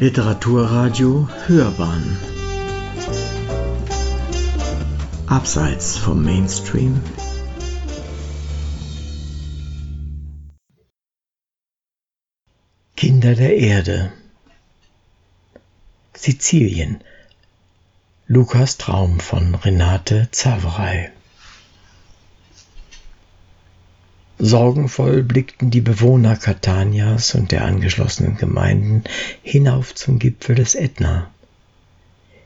Literaturradio Hörbahn. Abseits vom Mainstream. Kinder der Erde. Sizilien. Lukas Traum von Renate Zaverey Sorgenvoll blickten die Bewohner Catanias und der angeschlossenen Gemeinden hinauf zum Gipfel des Ätna.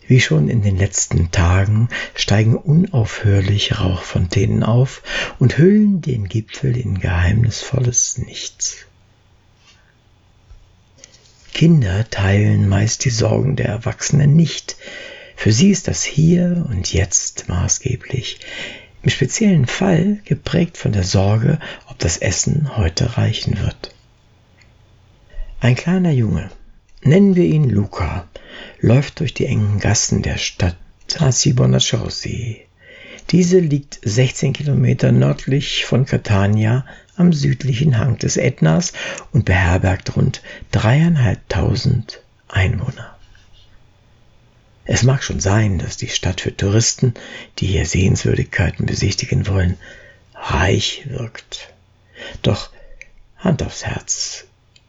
Wie schon in den letzten Tagen steigen unaufhörlich Rauchfontänen auf und hüllen den Gipfel in geheimnisvolles Nichts. Kinder teilen meist die Sorgen der Erwachsenen nicht. Für sie ist das Hier und Jetzt maßgeblich im speziellen Fall geprägt von der Sorge, ob das Essen heute reichen wird. Ein kleiner Junge, nennen wir ihn Luca, läuft durch die engen Gassen der Stadt Tassi Bonaciosi. Diese liegt 16 Kilometer nördlich von Catania am südlichen Hang des Ätnas und beherbergt rund dreieinhalbtausend Einwohner. Es mag schon sein, dass die Stadt für Touristen, die hier Sehenswürdigkeiten besichtigen wollen, reich wirkt. Doch Hand aufs Herz,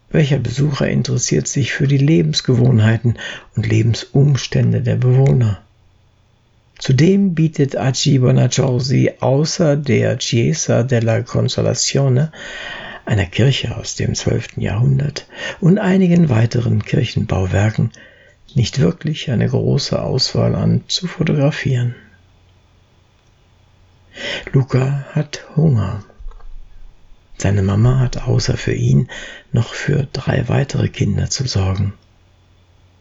welcher Besucher interessiert sich für die Lebensgewohnheiten und Lebensumstände der Bewohner? Zudem bietet Aci Bonaccorsi außer der Chiesa della Consolazione, einer Kirche aus dem 12. Jahrhundert, und einigen weiteren Kirchenbauwerken nicht wirklich eine große Auswahl an zu fotografieren. Luca hat Hunger. Seine Mama hat außer für ihn noch für drei weitere Kinder zu sorgen.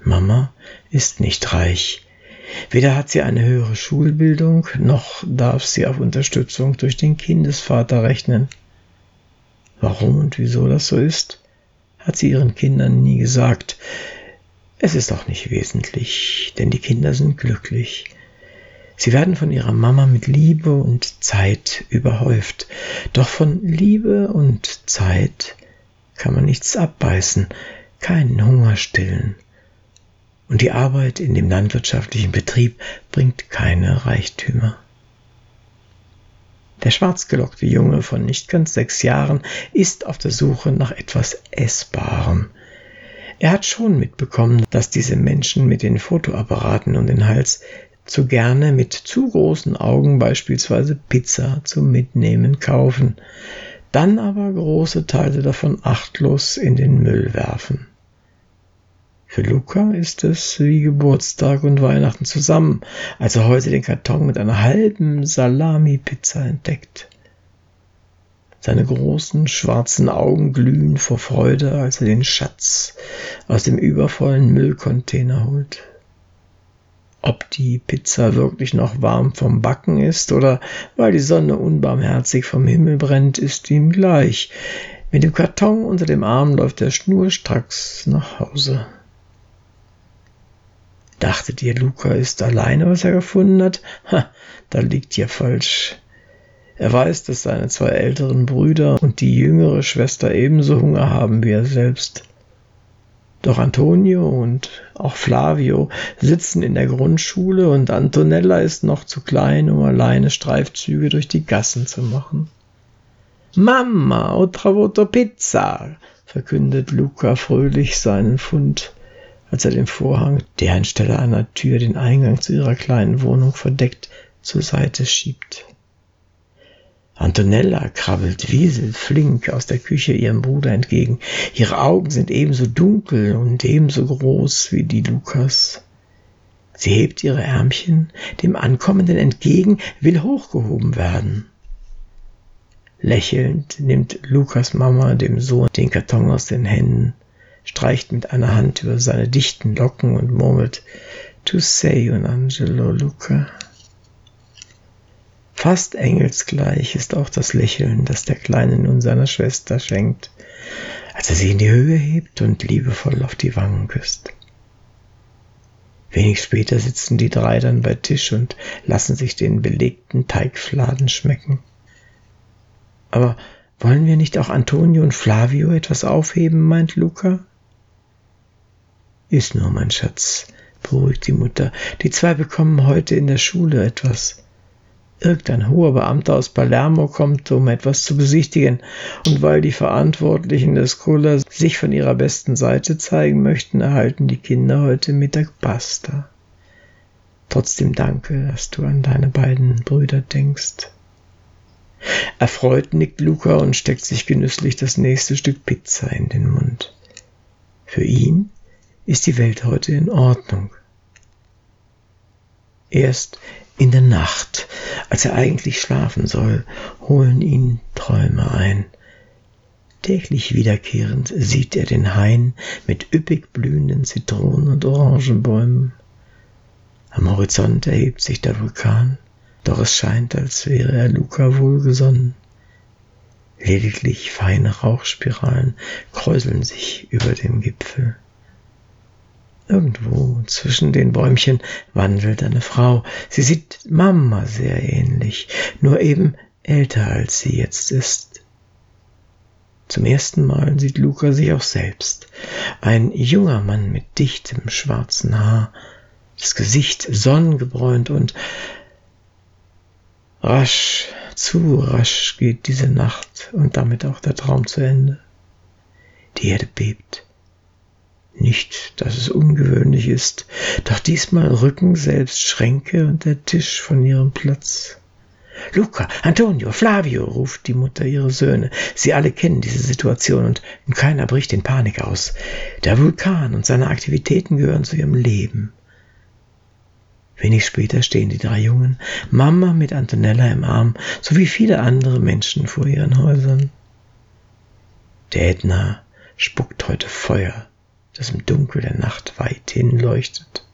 Mama ist nicht reich. Weder hat sie eine höhere Schulbildung, noch darf sie auf Unterstützung durch den Kindesvater rechnen. Warum und wieso das so ist, hat sie ihren Kindern nie gesagt. Es ist auch nicht wesentlich, denn die Kinder sind glücklich. Sie werden von ihrer Mama mit Liebe und Zeit überhäuft. Doch von Liebe und Zeit kann man nichts abbeißen, keinen Hunger stillen. Und die Arbeit in dem landwirtschaftlichen Betrieb bringt keine Reichtümer. Der schwarzgelockte Junge von nicht ganz sechs Jahren ist auf der Suche nach etwas Essbarem. Er hat schon mitbekommen, dass diese Menschen mit den Fotoapparaten um den Hals zu gerne mit zu großen Augen beispielsweise Pizza zum Mitnehmen kaufen, dann aber große Teile davon achtlos in den Müll werfen. Für Luca ist es wie Geburtstag und Weihnachten zusammen, als er heute den Karton mit einer halben Salami-Pizza entdeckt. Seine großen schwarzen Augen glühen vor Freude, als er den Schatz aus dem übervollen Müllcontainer holt. Ob die Pizza wirklich noch warm vom Backen ist oder weil die Sonne unbarmherzig vom Himmel brennt, ist ihm gleich. Mit dem Karton unter dem Arm läuft er schnurstracks nach Hause. Dachtet ihr, Luca ist alleine, was er gefunden hat? Ha, da liegt ihr falsch. Er weiß, dass seine zwei älteren Brüder und die jüngere Schwester ebenso Hunger haben wie er selbst. Doch Antonio und auch Flavio sitzen in der Grundschule und Antonella ist noch zu klein, um alleine Streifzüge durch die Gassen zu machen. Mama, ho trovato pizza, verkündet Luca fröhlich seinen Fund, als er den Vorhang, der anstelle einer Tür den Eingang zu ihrer kleinen Wohnung verdeckt, zur Seite schiebt. Antonella krabbelt wieselflink aus der Küche ihrem Bruder entgegen. Ihre Augen sind ebenso dunkel und ebenso groß wie die Lukas. Sie hebt ihre Ärmchen dem Ankommenden entgegen, will hochgehoben werden. Lächelnd nimmt Lukas Mama dem Sohn den Karton aus den Händen, streicht mit einer Hand über seine dichten Locken und murmelt To say un Angelo Luca. Fast engelsgleich ist auch das Lächeln, das der Kleine nun seiner Schwester schenkt, als er sie in die Höhe hebt und liebevoll auf die Wangen küsst. Wenig später sitzen die drei dann bei Tisch und lassen sich den belegten Teigfladen schmecken. Aber wollen wir nicht auch Antonio und Flavio etwas aufheben, meint Luca? Ist nur, mein Schatz, beruhigt die Mutter. Die zwei bekommen heute in der Schule etwas. Irgendein hoher Beamter aus Palermo kommt, um etwas zu besichtigen, und weil die Verantwortlichen des Kulla sich von ihrer besten Seite zeigen möchten, erhalten die Kinder heute Mittag Pasta. Trotzdem danke, dass du an deine beiden Brüder denkst. Erfreut nickt Luca und steckt sich genüsslich das nächste Stück Pizza in den Mund. Für ihn ist die Welt heute in Ordnung. Erst in der Nacht, als er eigentlich schlafen soll, holen ihn Träume ein. Täglich wiederkehrend sieht er den Hain mit üppig blühenden Zitronen- und Orangenbäumen. Am Horizont erhebt sich der Vulkan, doch es scheint, als wäre er Luca wohlgesonnen. Lediglich feine Rauchspiralen kräuseln sich über dem Gipfel. Irgendwo zwischen den Bäumchen wandelt eine Frau. Sie sieht Mama sehr ähnlich, nur eben älter als sie jetzt ist. Zum ersten Mal sieht Luca sich auch selbst. Ein junger Mann mit dichtem schwarzen Haar, das Gesicht sonnengebräunt und rasch, zu rasch geht diese Nacht und damit auch der Traum zu Ende. Die Erde bebt. Nicht, dass es ungewöhnlich ist, doch diesmal rücken selbst Schränke und der Tisch von ihrem Platz. Luca, Antonio, Flavio, ruft die Mutter ihre Söhne. Sie alle kennen diese Situation und keiner bricht in Panik aus. Der Vulkan und seine Aktivitäten gehören zu ihrem Leben. Wenig später stehen die drei Jungen, Mama mit Antonella im Arm, sowie viele andere Menschen vor ihren Häusern. Der Ätna spuckt heute Feuer das im Dunkel der Nacht weithin leuchtet.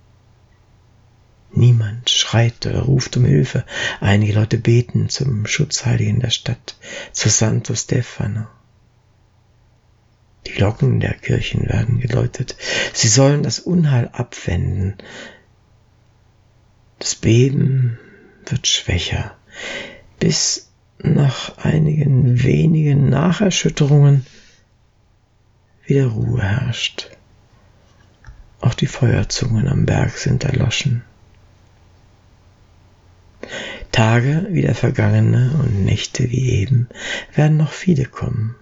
Niemand schreit oder ruft um Hilfe. Einige Leute beten zum Schutzheiligen der Stadt, zu Santo Stefano. Die Glocken der Kirchen werden geläutet. Sie sollen das Unheil abwenden. Das Beben wird schwächer, bis nach einigen wenigen Nacherschütterungen wieder Ruhe herrscht. Auch die Feuerzungen am Berg sind erloschen. Tage wie der vergangene und Nächte wie eben werden noch viele kommen.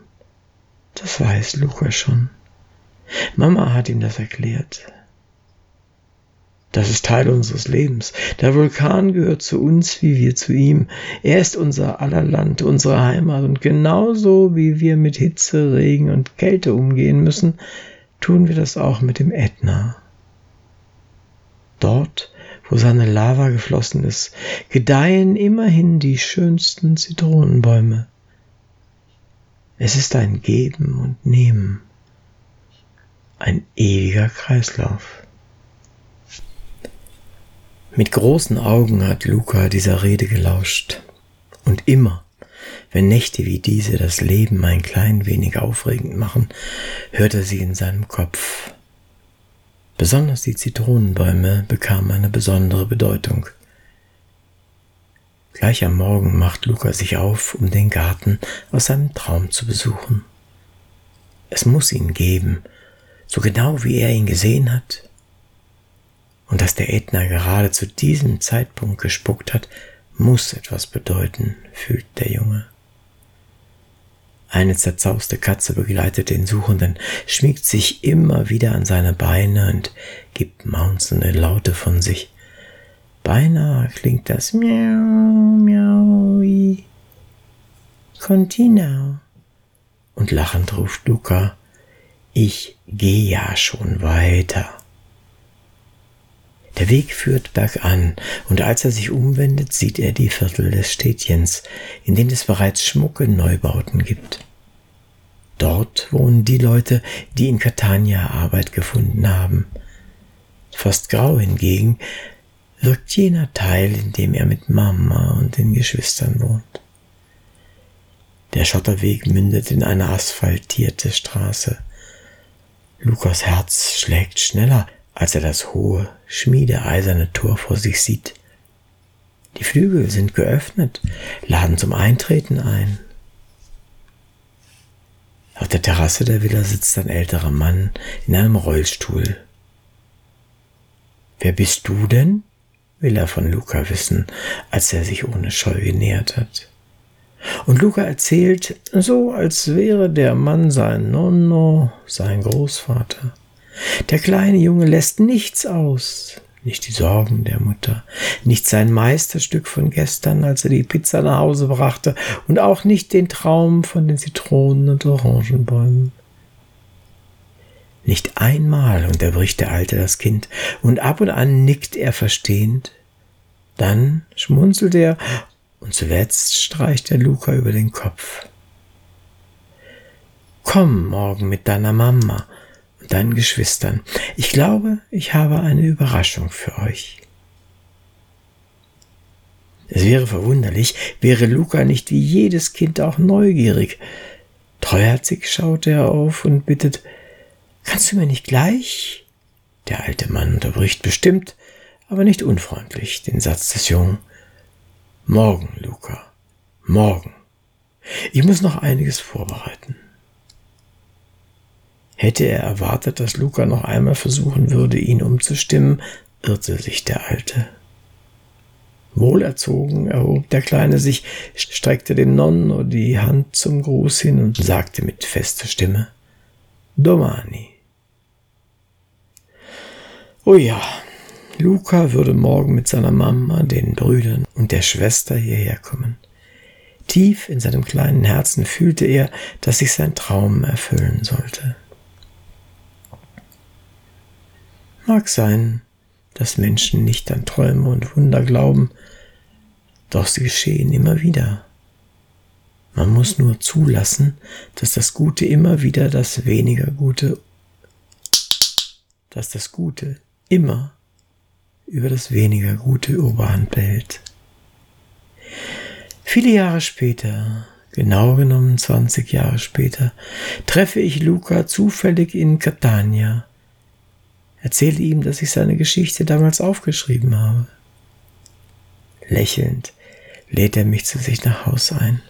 Das weiß Luca schon. Mama hat ihm das erklärt. Das ist Teil unseres Lebens. Der Vulkan gehört zu uns, wie wir zu ihm. Er ist unser aller Land, unsere Heimat. Und genauso wie wir mit Hitze, Regen und Kälte umgehen müssen, tun wir das auch mit dem Ätna. Dort, wo seine Lava geflossen ist, gedeihen immerhin die schönsten Zitronenbäume. Es ist ein Geben und Nehmen, ein ewiger Kreislauf. Mit großen Augen hat Luca dieser Rede gelauscht. Und immer, wenn Nächte wie diese das Leben ein klein wenig aufregend machen, hört er sie in seinem Kopf. Besonders die Zitronenbäume bekamen eine besondere Bedeutung. Gleich am Morgen macht Luca sich auf, um den Garten aus seinem Traum zu besuchen. Es muss ihn geben, so genau wie er ihn gesehen hat. Und dass der Ätna gerade zu diesem Zeitpunkt gespuckt hat, muss etwas bedeuten, fühlt der Junge. Eine zerzauste Katze begleitet den Suchenden, schmiegt sich immer wieder an seine Beine und gibt maunzende Laute von sich. Beinahe klingt das Miau, Miau, Continua. Und lachend ruft Luca, ich geh ja schon weiter. Der Weg führt bergan, und als er sich umwendet, sieht er die Viertel des Städtchens, in dem es bereits schmucke Neubauten gibt. Dort wohnen die Leute, die in Catania Arbeit gefunden haben. Fast grau hingegen wirkt jener Teil, in dem er mit Mama und den Geschwistern wohnt. Der Schotterweg mündet in eine asphaltierte Straße. Lukas Herz schlägt schneller, als er das hohe, schmiedeeiserne Tor vor sich sieht. Die Flügel sind geöffnet, laden zum Eintreten ein. Auf der Terrasse der Villa sitzt ein älterer Mann in einem Rollstuhl. Wer bist du denn? will er von Luca wissen, als er sich ohne Scheu genähert hat. Und Luca erzählt, so als wäre der Mann sein Nonno, sein Großvater. Der kleine Junge lässt nichts aus, nicht die Sorgen der Mutter, nicht sein Meisterstück von gestern, als er die Pizza nach Hause brachte, und auch nicht den Traum von den Zitronen und Orangenbäumen. Nicht einmal unterbricht der Alte das Kind, und ab und an nickt er verstehend, dann schmunzelt er, und zuletzt streicht er Luca über den Kopf. Komm morgen mit deiner Mama, deinen Geschwistern. Ich glaube, ich habe eine Überraschung für euch. Es wäre verwunderlich, wäre Luca nicht wie jedes Kind auch neugierig. Treuherzig schaut er auf und bittet, kannst du mir nicht gleich? Der alte Mann unterbricht bestimmt, aber nicht unfreundlich den Satz des Jungen. Morgen, Luca, morgen. Ich muss noch einiges vorbereiten. Hätte er erwartet, dass Luca noch einmal versuchen würde, ihn umzustimmen, irrte sich der Alte. Wohlerzogen erhob der Kleine sich, streckte dem Nonno die Hand zum Gruß hin und sagte mit fester Stimme Domani. Oh ja, Luca würde morgen mit seiner Mama, den Brüdern und der Schwester hierher kommen. Tief in seinem kleinen Herzen fühlte er, dass sich sein Traum erfüllen sollte. Mag sein, dass Menschen nicht an Träume und Wunder glauben, doch sie geschehen immer wieder. Man muss nur zulassen, dass das Gute immer wieder das weniger Gute, dass das Gute immer über das weniger Gute Oberhand behält. Viele Jahre später, genau genommen 20 Jahre später, treffe ich Luca zufällig in Catania erzähle ihm, dass ich seine Geschichte damals aufgeschrieben habe. Lächelnd lädt er mich zu sich nach Haus ein.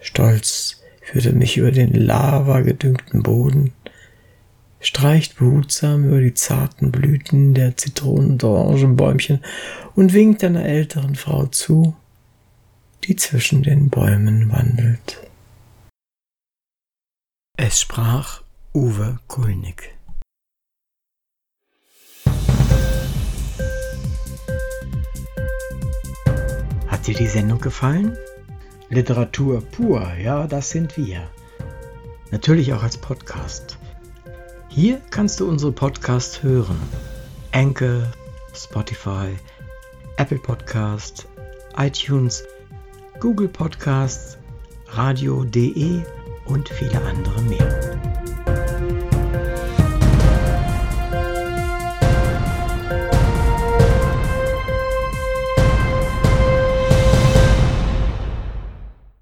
Stolz führt er mich über den lavagedüngten Boden, streicht behutsam über die zarten Blüten der Zitronen- und Orangenbäumchen und winkt einer älteren Frau zu, die zwischen den Bäumen wandelt. Es sprach Uwe Kulnig. Dir die Sendung gefallen? Literatur pur, ja, das sind wir. Natürlich auch als Podcast. Hier kannst du unsere Podcasts hören. Anchor, Spotify, Apple Podcast, iTunes, Google Podcasts, radio.de und viele andere mehr.